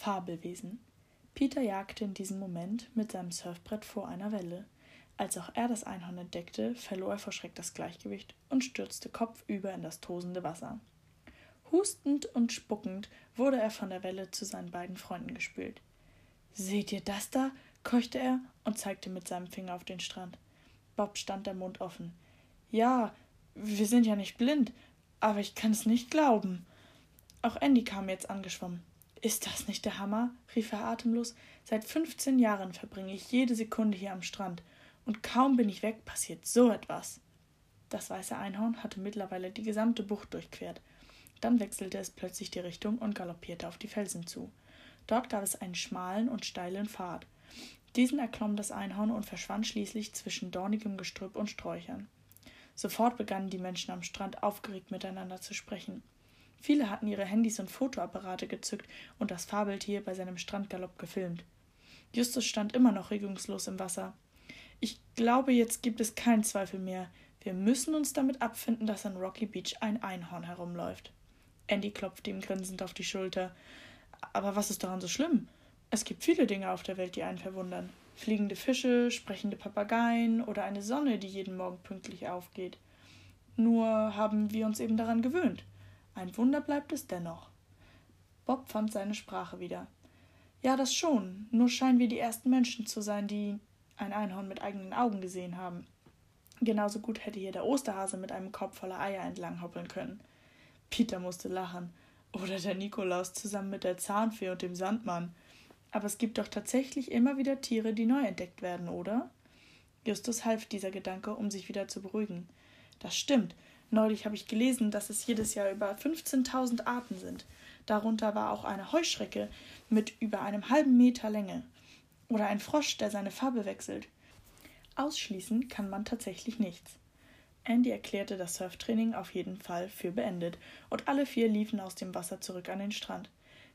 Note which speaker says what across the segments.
Speaker 1: Fabelwesen. Peter jagte in diesem Moment mit seinem Surfbrett vor einer Welle. Als auch er das Einhorn entdeckte, verlor er vor Schreck das Gleichgewicht und stürzte kopfüber in das tosende Wasser. Hustend und spuckend wurde er von der Welle zu seinen beiden Freunden gespült. Seht ihr das da? keuchte er und zeigte mit seinem Finger auf den Strand. Bob stand der Mund offen. Ja, wir sind ja nicht blind, aber ich kann es nicht glauben. Auch Andy kam jetzt angeschwommen. Ist das nicht der Hammer? rief er atemlos. Seit fünfzehn Jahren verbringe ich jede Sekunde hier am Strand, und kaum bin ich weg, passiert so etwas. Das weiße Einhorn hatte mittlerweile die gesamte Bucht durchquert. Dann wechselte es plötzlich die Richtung und galoppierte auf die Felsen zu. Dort gab es einen schmalen und steilen Pfad. Diesen erklomm das Einhorn und verschwand schließlich zwischen dornigem Gestrüpp und Sträuchern. Sofort begannen die Menschen am Strand aufgeregt miteinander zu sprechen. Viele hatten ihre Handys und Fotoapparate gezückt und das Fabeltier bei seinem Strandgalopp gefilmt. Justus stand immer noch regungslos im Wasser. Ich glaube, jetzt gibt es keinen Zweifel mehr. Wir müssen uns damit abfinden, dass an Rocky Beach ein Einhorn herumläuft. Andy klopfte ihm grinsend auf die Schulter. Aber was ist daran so schlimm? Es gibt viele Dinge auf der Welt, die einen verwundern. Fliegende Fische, sprechende Papageien oder eine Sonne, die jeden Morgen pünktlich aufgeht. Nur haben wir uns eben daran gewöhnt. Ein Wunder bleibt es dennoch. Bob fand seine Sprache wieder. Ja, das schon. Nur scheinen wir die ersten Menschen zu sein, die ein Einhorn mit eigenen Augen gesehen haben. Genauso gut hätte hier der Osterhase mit einem Korb voller Eier entlanghoppeln können. Peter musste lachen. Oder der Nikolaus zusammen mit der Zahnfee und dem Sandmann. Aber es gibt doch tatsächlich immer wieder Tiere, die neu entdeckt werden, oder? Justus half dieser Gedanke, um sich wieder zu beruhigen. Das stimmt. Neulich habe ich gelesen, dass es jedes Jahr über 15.000 Arten sind. Darunter war auch eine Heuschrecke mit über einem halben Meter Länge. Oder ein Frosch, der seine Farbe wechselt. Ausschließen kann man tatsächlich nichts. Andy erklärte das Surftraining auf jeden Fall für beendet, und alle vier liefen aus dem Wasser zurück an den Strand.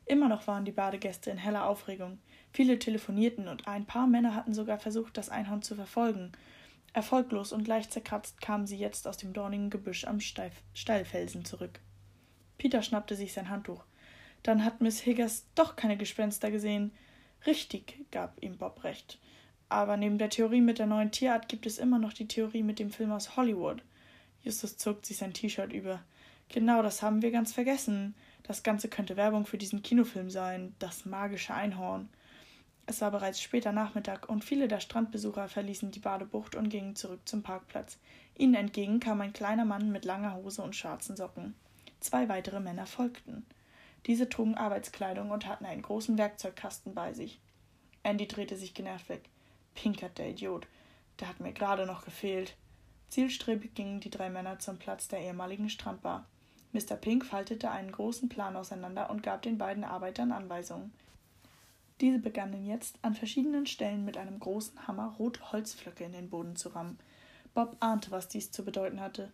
Speaker 1: Immer noch waren die Badegäste in heller Aufregung. Viele telefonierten und ein paar Männer hatten sogar versucht, das Einhorn zu verfolgen. Erfolglos und leicht zerkratzt kamen sie jetzt aus dem dornigen Gebüsch am Steif Steilfelsen zurück. Peter schnappte sich sein Handtuch. Dann hat Miss Higgers doch keine Gespenster gesehen. Richtig, gab ihm Bob recht. Aber neben der Theorie mit der neuen Tierart gibt es immer noch die Theorie mit dem Film aus Hollywood. Justus zog sich sein T-Shirt über. Genau, das haben wir ganz vergessen. Das Ganze könnte Werbung für diesen Kinofilm sein, das magische Einhorn. Es war bereits später Nachmittag und viele der Strandbesucher verließen die Badebucht und gingen zurück zum Parkplatz. Ihnen entgegen kam ein kleiner Mann mit langer Hose und schwarzen Socken. Zwei weitere Männer folgten. Diese trugen Arbeitskleidung und hatten einen großen Werkzeugkasten bei sich. Andy drehte sich genervt weg. Pinkert, der Idiot. Der hat mir gerade noch gefehlt. Zielstrebig gingen die drei Männer zum Platz der ehemaligen Strandbar. Mr. Pink faltete einen großen Plan auseinander und gab den beiden Arbeitern Anweisungen. Diese begannen jetzt an verschiedenen Stellen mit einem großen Hammer rote Holzflöcke in den Boden zu rammen. Bob ahnte, was dies zu bedeuten hatte.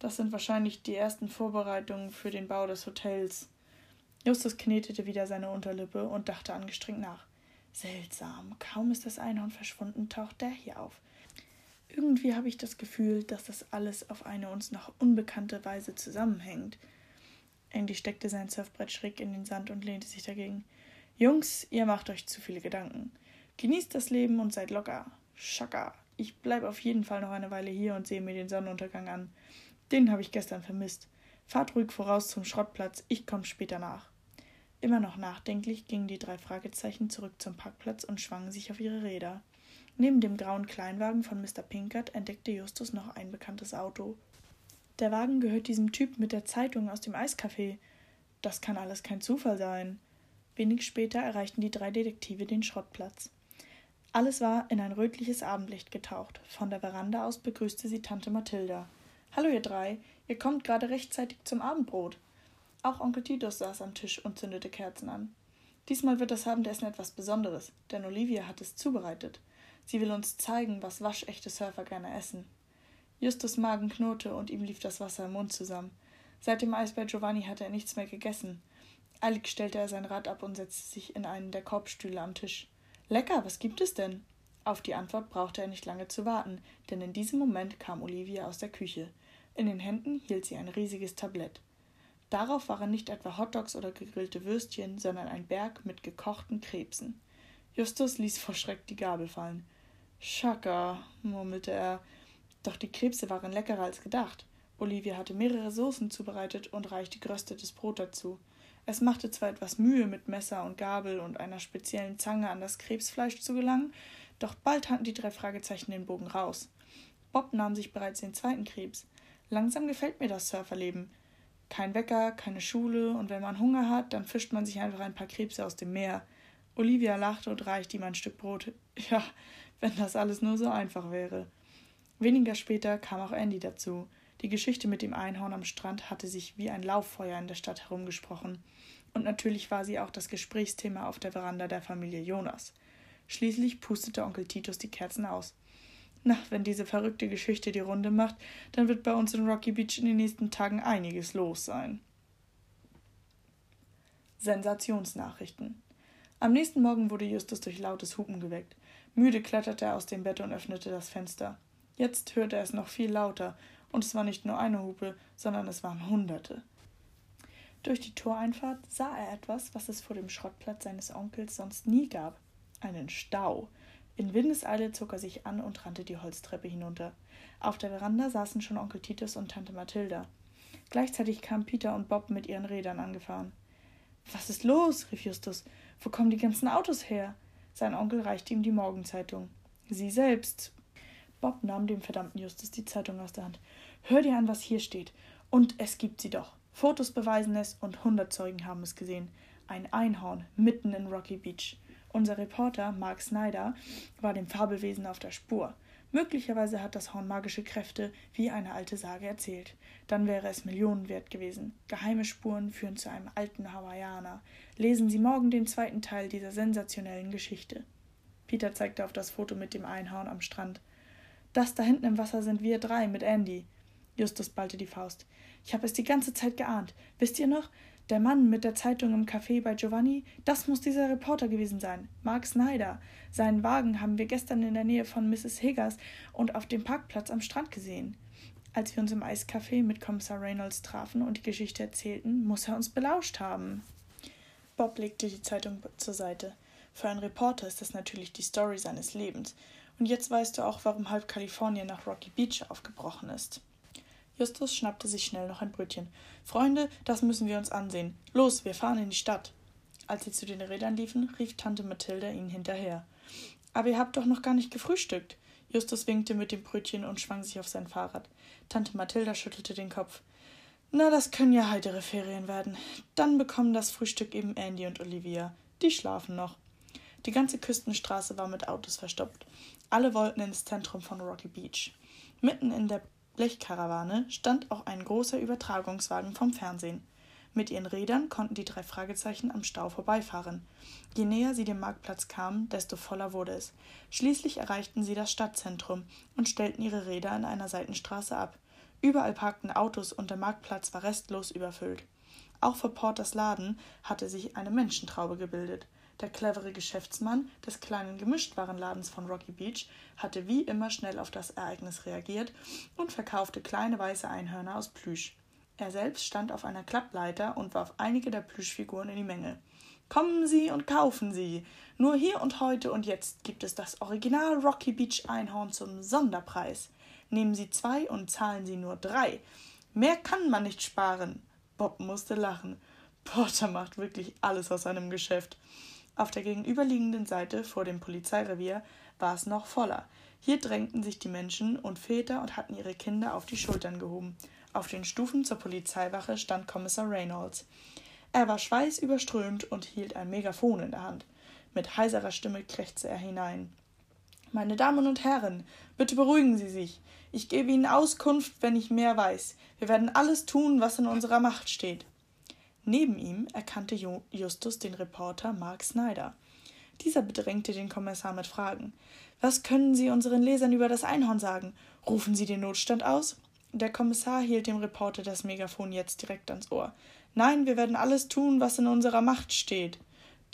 Speaker 1: Das sind wahrscheinlich die ersten Vorbereitungen für den Bau des Hotels. Justus knetete wieder seine Unterlippe und dachte angestrengt nach. Seltsam, kaum ist das Einhorn verschwunden, taucht der hier auf. Irgendwie habe ich das Gefühl, dass das alles auf eine uns noch unbekannte Weise zusammenhängt. Andy steckte sein Surfbrett schräg in den Sand und lehnte sich dagegen. Jungs, ihr macht euch zu viele Gedanken. Genießt das Leben und seid locker. Schaka. Ich bleibe auf jeden Fall noch eine Weile hier und sehe mir den Sonnenuntergang an. Den habe ich gestern vermisst. Fahrt ruhig voraus zum Schrottplatz, ich komme später nach. Immer noch nachdenklich gingen die drei Fragezeichen zurück zum Parkplatz und schwangen sich auf ihre Räder. Neben dem grauen Kleinwagen von Mr. Pinkert entdeckte Justus noch ein bekanntes Auto. Der Wagen gehört diesem Typ mit der Zeitung aus dem Eiscafé. Das kann alles kein Zufall sein. Wenig später erreichten die drei Detektive den Schrottplatz. Alles war in ein rötliches Abendlicht getaucht. Von der Veranda aus begrüßte sie Tante Mathilda. Hallo, ihr drei. Ihr kommt gerade rechtzeitig zum Abendbrot. Auch Onkel Titus saß am Tisch und zündete Kerzen an. Diesmal wird das Abendessen etwas Besonderes, denn Olivia hat es zubereitet. Sie will uns zeigen, was waschechte Surfer gerne essen. Justus Magen knurrte und ihm lief das Wasser im Mund zusammen. Seit dem Eis bei Giovanni hatte er nichts mehr gegessen. Eilig stellte er sein Rad ab und setzte sich in einen der Korbstühle am Tisch. Lecker, was gibt es denn? Auf die Antwort brauchte er nicht lange zu warten, denn in diesem Moment kam Olivia aus der Küche. In den Händen hielt sie ein riesiges Tablett. Darauf waren nicht etwa Hotdogs oder gegrillte Würstchen, sondern ein Berg mit gekochten Krebsen. Justus ließ vor Schreck die Gabel fallen. Schaka, murmelte er. Doch die Krebse waren leckerer als gedacht. Olivia hatte mehrere Soßen zubereitet und reichte geröstetes Brot dazu. Es machte zwar etwas Mühe, mit Messer und Gabel und einer speziellen Zange an das Krebsfleisch zu gelangen, doch bald hatten die drei Fragezeichen den Bogen raus. Bob nahm sich bereits den zweiten Krebs. Langsam gefällt mir das Surferleben. Kein Wecker, keine Schule, und wenn man Hunger hat, dann fischt man sich einfach ein paar Krebse aus dem Meer. Olivia lachte und reichte ihm ein Stück Brot. Ja, wenn das alles nur so einfach wäre. Weniger später kam auch Andy dazu. Die Geschichte mit dem Einhorn am Strand hatte sich wie ein Lauffeuer in der Stadt herumgesprochen. Und natürlich war sie auch das Gesprächsthema auf der Veranda der Familie Jonas. Schließlich pustete Onkel Titus die Kerzen aus. Na, wenn diese verrückte Geschichte die Runde macht, dann wird bei uns in Rocky Beach in den nächsten Tagen einiges los sein. Sensationsnachrichten. Am nächsten Morgen wurde Justus durch lautes Hupen geweckt. Müde kletterte er aus dem Bett und öffnete das Fenster. Jetzt hörte er es noch viel lauter, und es war nicht nur eine Hupe, sondern es waren Hunderte. Durch die Toreinfahrt sah er etwas, was es vor dem Schrottplatz seines Onkels sonst nie gab einen Stau. In Windeseile zog er sich an und rannte die Holztreppe hinunter. Auf der Veranda saßen schon Onkel Titus und Tante Mathilda. Gleichzeitig kamen Peter und Bob mit ihren Rädern angefahren. Was ist los? rief Justus. Wo kommen die ganzen Autos her? Sein Onkel reichte ihm die Morgenzeitung. Sie selbst. Bob nahm dem verdammten Justus die Zeitung aus der Hand. Hör dir an, was hier steht. Und es gibt sie doch. Fotos beweisen es und hundert Zeugen haben es gesehen. Ein Einhorn mitten in Rocky Beach. Unser Reporter Mark Snyder war dem Fabelwesen auf der Spur. Möglicherweise hat das Horn magische Kräfte, wie eine alte Sage erzählt. Dann wäre es Millionen wert gewesen. Geheime Spuren führen zu einem alten Hawaiianer. Lesen Sie morgen den zweiten Teil dieser sensationellen Geschichte. Peter zeigte auf das Foto mit dem Einhorn am Strand. Das da hinten im Wasser sind wir drei mit Andy. Justus ballte die Faust. Ich habe es die ganze Zeit geahnt. Wisst ihr noch? Der Mann mit der Zeitung im Café bei Giovanni, das muss dieser Reporter gewesen sein, Mark Snyder. Seinen Wagen haben wir gestern in der Nähe von Mrs. Higgers und auf dem Parkplatz am Strand gesehen. Als wir uns im Eiscafé mit Kommissar Reynolds trafen und die Geschichte erzählten, muss er uns belauscht haben. Bob legte die Zeitung zur Seite. Für einen Reporter ist das natürlich die Story seines Lebens. Und jetzt weißt du auch, warum halb Kalifornien nach Rocky Beach aufgebrochen ist. Justus schnappte sich schnell noch ein Brötchen. Freunde, das müssen wir uns ansehen. Los, wir fahren in die Stadt. Als sie zu den Rädern liefen, rief Tante Mathilda ihnen hinterher. Aber ihr habt doch noch gar nicht gefrühstückt. Justus winkte mit dem Brötchen und schwang sich auf sein Fahrrad. Tante Mathilda schüttelte den Kopf. Na, das können ja heitere Ferien werden. Dann bekommen das Frühstück eben Andy und Olivia. Die schlafen noch. Die ganze Küstenstraße war mit Autos verstopft. Alle wollten ins Zentrum von Rocky Beach. Mitten in der Blechkarawane stand auch ein großer Übertragungswagen vom Fernsehen. Mit ihren Rädern konnten die drei Fragezeichen am Stau vorbeifahren. Je näher sie dem Marktplatz kamen, desto voller wurde es. Schließlich erreichten sie das Stadtzentrum und stellten ihre Räder in einer Seitenstraße ab. Überall parkten Autos und der Marktplatz war restlos überfüllt. Auch vor Porters Laden hatte sich eine Menschentraube gebildet. Der clevere Geschäftsmann des kleinen Gemischtwarenladens von Rocky Beach hatte wie immer schnell auf das Ereignis reagiert und verkaufte kleine weiße Einhörner aus Plüsch. Er selbst stand auf einer Klappleiter und warf einige der Plüschfiguren in die Menge. Kommen Sie und kaufen Sie. Nur hier und heute und jetzt gibt es das Original Rocky Beach Einhorn zum Sonderpreis. Nehmen Sie zwei und zahlen Sie nur drei. Mehr kann man nicht sparen. Bob musste lachen. Porter macht wirklich alles aus seinem Geschäft. Auf der gegenüberliegenden Seite vor dem Polizeirevier war es noch voller. Hier drängten sich die Menschen und Väter und hatten ihre Kinder auf die Schultern gehoben. Auf den Stufen zur Polizeiwache stand Kommissar Reynolds. Er war schweißüberströmt und hielt ein Megafon in der Hand. Mit heiserer Stimme krächzte er hinein. Meine Damen und Herren, bitte beruhigen Sie sich. Ich gebe Ihnen Auskunft, wenn ich mehr weiß. Wir werden alles tun, was in unserer Macht steht. Neben ihm erkannte Justus den Reporter Mark Snyder. Dieser bedrängte den Kommissar mit Fragen. Was können Sie unseren Lesern über das Einhorn sagen? Rufen Sie den Notstand aus? Der Kommissar hielt dem Reporter das Megafon jetzt direkt ans Ohr. Nein, wir werden alles tun, was in unserer Macht steht.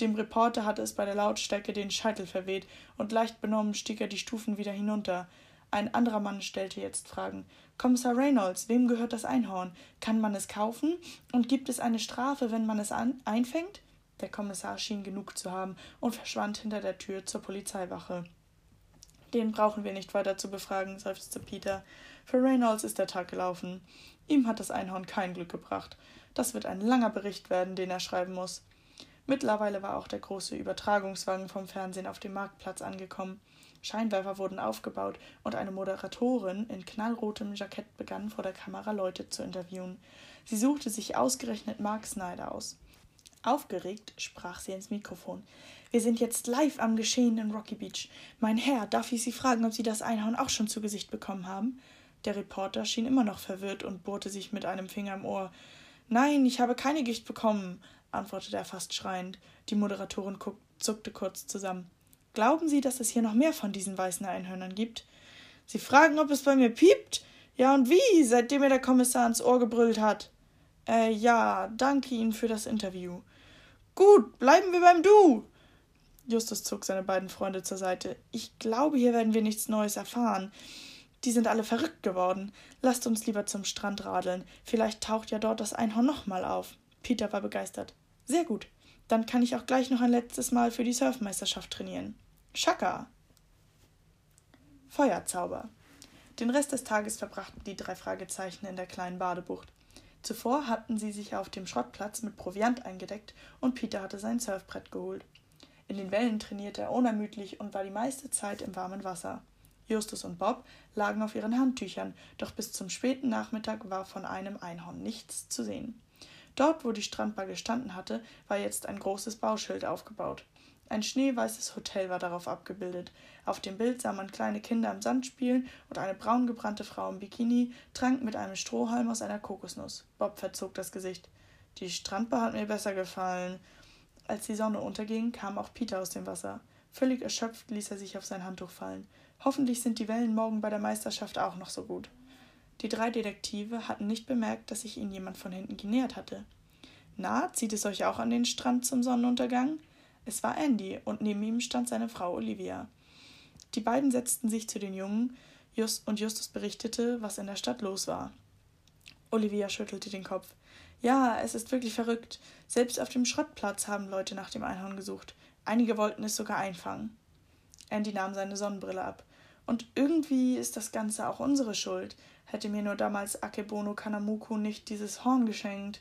Speaker 1: Dem Reporter hatte es bei der Lautstärke den Scheitel verweht, und leicht benommen stieg er die Stufen wieder hinunter. Ein anderer Mann stellte jetzt Fragen. Kommissar Reynolds, wem gehört das Einhorn? Kann man es kaufen? Und gibt es eine Strafe, wenn man es einfängt? Der Kommissar schien genug zu haben und verschwand hinter der Tür zur Polizeiwache. Den brauchen wir nicht weiter zu befragen, seufzte Peter. Für Reynolds ist der Tag gelaufen. Ihm hat das Einhorn kein Glück gebracht. Das wird ein langer Bericht werden, den er schreiben muss. Mittlerweile war auch der große Übertragungswagen vom Fernsehen auf dem Marktplatz angekommen. Scheinwerfer wurden aufgebaut und eine Moderatorin in knallrotem Jackett begann vor der Kamera Leute zu interviewen. Sie suchte sich ausgerechnet Mark Snyder aus. Aufgeregt sprach sie ins Mikrofon. Wir sind jetzt live am Geschehen in Rocky Beach. Mein Herr, darf ich Sie fragen, ob Sie das Einhorn auch schon zu Gesicht bekommen haben? Der Reporter schien immer noch verwirrt und bohrte sich mit einem Finger im Ohr. Nein, ich habe keine Gicht bekommen, antwortete er fast schreiend. Die Moderatorin zuckte kurz zusammen. Glauben Sie, dass es hier noch mehr von diesen weißen Einhörnern gibt? Sie fragen, ob es bei mir piept? Ja, und wie, seitdem mir der Kommissar ins Ohr gebrüllt hat? Äh, ja, danke Ihnen für das Interview. Gut, bleiben wir beim Du. Justus zog seine beiden Freunde zur Seite. Ich glaube, hier werden wir nichts Neues erfahren. Die sind alle verrückt geworden. Lasst uns lieber zum Strand radeln. Vielleicht taucht ja dort das Einhorn nochmal auf. Peter war begeistert. Sehr gut. Dann kann ich auch gleich noch ein letztes Mal für die Surfmeisterschaft trainieren. Schaka! Feuerzauber. Den Rest des Tages verbrachten die drei Fragezeichen in der kleinen Badebucht. Zuvor hatten sie sich auf dem Schrottplatz mit Proviant eingedeckt und Peter hatte sein Surfbrett geholt. In den Wellen trainierte er unermüdlich und war die meiste Zeit im warmen Wasser. Justus und Bob lagen auf ihren Handtüchern, doch bis zum späten Nachmittag war von einem Einhorn nichts zu sehen. Dort, wo die Strandbar gestanden hatte, war jetzt ein großes Bauschild aufgebaut. Ein schneeweißes Hotel war darauf abgebildet. Auf dem Bild sah man kleine Kinder im Sand spielen und eine braungebrannte Frau im Bikini trank mit einem Strohhalm aus einer Kokosnuss. Bob verzog das Gesicht. Die Strandbar hat mir besser gefallen. Als die Sonne unterging, kam auch Peter aus dem Wasser. Völlig erschöpft ließ er sich auf sein Handtuch fallen. Hoffentlich sind die Wellen morgen bei der Meisterschaft auch noch so gut. Die drei Detektive hatten nicht bemerkt, dass sich ihnen jemand von hinten genähert hatte. Na, zieht es euch auch an den Strand zum Sonnenuntergang? Es war Andy, und neben ihm stand seine Frau Olivia. Die beiden setzten sich zu den Jungen, Just und Justus berichtete, was in der Stadt los war. Olivia schüttelte den Kopf. Ja, es ist wirklich verrückt. Selbst auf dem Schrottplatz haben Leute nach dem Einhorn gesucht. Einige wollten es sogar einfangen. Andy nahm seine Sonnenbrille ab. Und irgendwie ist das Ganze auch unsere Schuld. Hätte mir nur damals Akebono Kanamuku nicht dieses Horn geschenkt.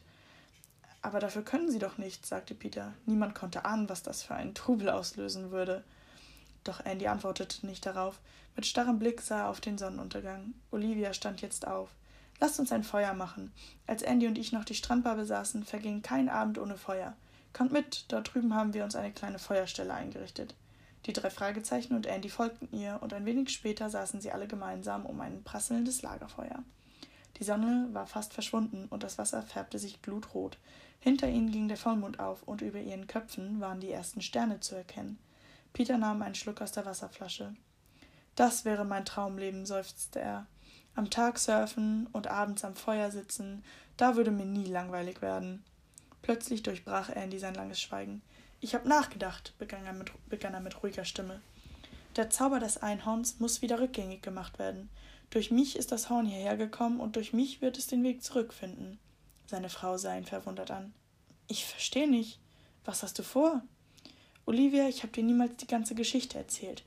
Speaker 1: Aber dafür können sie doch nichts, sagte Peter. Niemand konnte ahnen, was das für einen Trubel auslösen würde. Doch Andy antwortete nicht darauf. Mit starrem Blick sah er auf den Sonnenuntergang. Olivia stand jetzt auf. Lasst uns ein Feuer machen. Als Andy und ich noch die Strandbar besaßen, verging kein Abend ohne Feuer. Kommt mit, dort drüben haben wir uns eine kleine Feuerstelle eingerichtet. Die drei Fragezeichen und Andy folgten ihr, und ein wenig später saßen sie alle gemeinsam um ein prasselndes Lagerfeuer. Die Sonne war fast verschwunden und das Wasser färbte sich glutrot. Hinter ihnen ging der Vollmond auf und über ihren Köpfen waren die ersten Sterne zu erkennen. Peter nahm einen Schluck aus der Wasserflasche. Das wäre mein Traumleben, seufzte er. Am Tag surfen und abends am Feuer sitzen, da würde mir nie langweilig werden. Plötzlich durchbrach Andy sein langes Schweigen. Ich habe nachgedacht, begann er, mit, begann er mit ruhiger Stimme. Der Zauber des Einhorns muss wieder rückgängig gemacht werden. Durch mich ist das Horn hierher gekommen und durch mich wird es den Weg zurückfinden. Seine Frau sah ihn verwundert an. Ich verstehe nicht. Was hast du vor? Olivia, ich habe dir niemals die ganze Geschichte erzählt.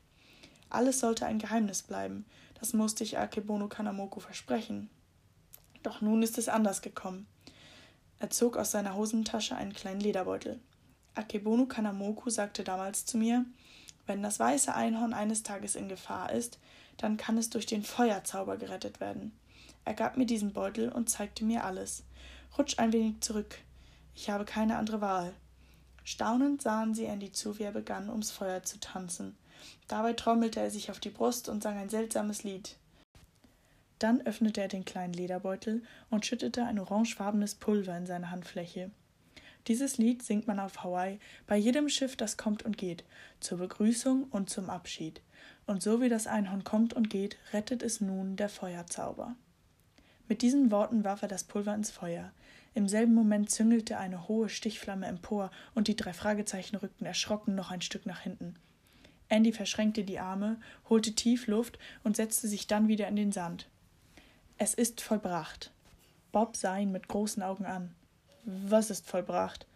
Speaker 1: Alles sollte ein Geheimnis bleiben. Das musste ich Akebono Kanamoko versprechen. Doch nun ist es anders gekommen. Er zog aus seiner Hosentasche einen kleinen Lederbeutel. Akebono Kanamoku sagte damals zu mir, wenn das weiße Einhorn eines Tages in Gefahr ist, dann kann es durch den Feuerzauber gerettet werden. Er gab mir diesen Beutel und zeigte mir alles. Rutsch ein wenig zurück. Ich habe keine andere Wahl. Staunend sahen sie Andy zu, wie er begann, ums Feuer zu tanzen. Dabei trommelte er sich auf die Brust und sang ein seltsames Lied. Dann öffnete er den kleinen Lederbeutel und schüttete ein orangefarbenes Pulver in seine Handfläche. Dieses Lied singt man auf Hawaii bei jedem Schiff, das kommt und geht, zur Begrüßung und zum Abschied und so wie das Einhorn kommt und geht, rettet es nun der Feuerzauber. Mit diesen Worten warf er das Pulver ins Feuer. Im selben Moment züngelte eine hohe Stichflamme empor, und die drei Fragezeichen rückten erschrocken noch ein Stück nach hinten. Andy verschränkte die Arme, holte tief Luft und setzte sich dann wieder in den Sand. Es ist vollbracht. Bob sah ihn mit großen Augen an. Was ist vollbracht?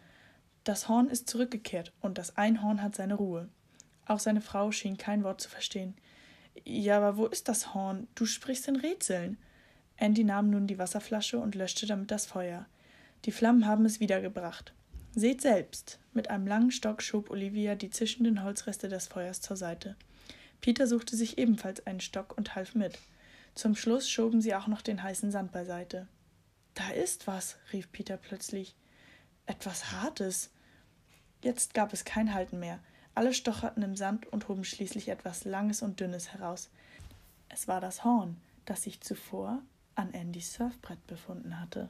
Speaker 1: Das Horn ist zurückgekehrt und das Einhorn hat seine Ruhe. Auch seine Frau schien kein Wort zu verstehen. Ja, aber wo ist das Horn? Du sprichst in Rätseln. Andy nahm nun die Wasserflasche und löschte damit das Feuer. Die Flammen haben es wiedergebracht. Seht selbst. Mit einem langen Stock schob Olivia die zischenden Holzreste des Feuers zur Seite. Peter suchte sich ebenfalls einen Stock und half mit. Zum Schluss schoben sie auch noch den heißen Sand beiseite. Da ist was, rief Peter plötzlich. Etwas Hartes. Jetzt gab es kein Halten mehr. Alle stocherten im Sand und hoben schließlich etwas Langes und Dünnes heraus. Es war das Horn, das sich zuvor an Andys Surfbrett befunden hatte.